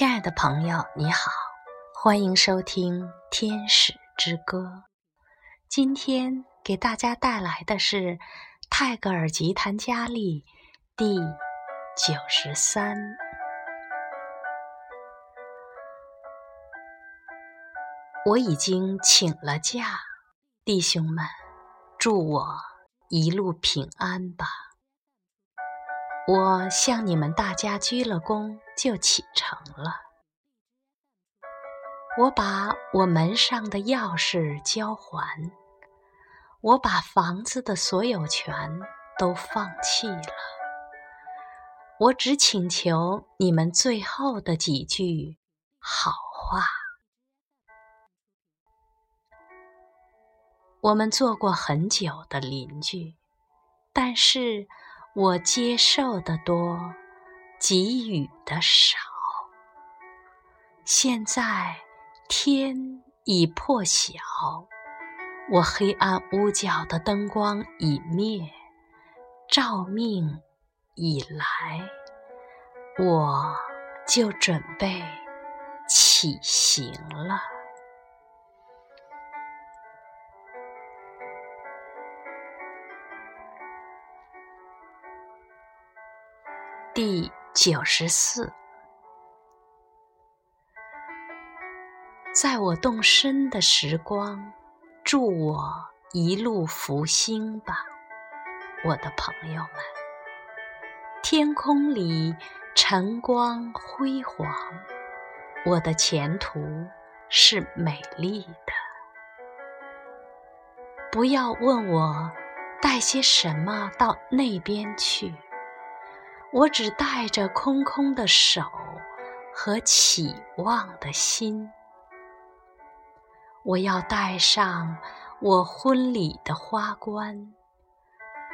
亲爱的朋友，你好，欢迎收听《天使之歌》。今天给大家带来的是泰戈尔吉檀佳丽第九十三。我已经请了假，弟兄们，祝我一路平安吧。我向你们大家鞠了躬，就启程了。我把我门上的钥匙交还，我把房子的所有权都放弃了。我只请求你们最后的几句好话。我们做过很久的邻居，但是。我接受的多，给予的少。现在天已破晓，我黑暗屋角的灯光已灭，照命已来，我就准备起行了。第九十四，在我动身的时光，祝我一路福星吧，我的朋友们。天空里晨光辉煌，我的前途是美丽的。不要问我带些什么到那边去。我只带着空空的手和期望的心。我要带上我婚礼的花冠。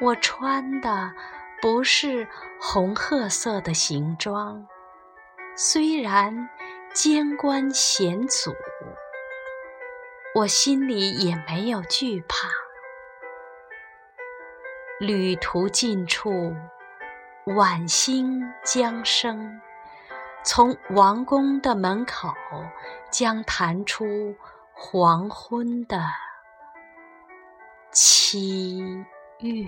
我穿的不是红褐色的行装，虽然肩冠险阻，我心里也没有惧怕。旅途近处。晚星将升，从王宫的门口将弹出黄昏的七月。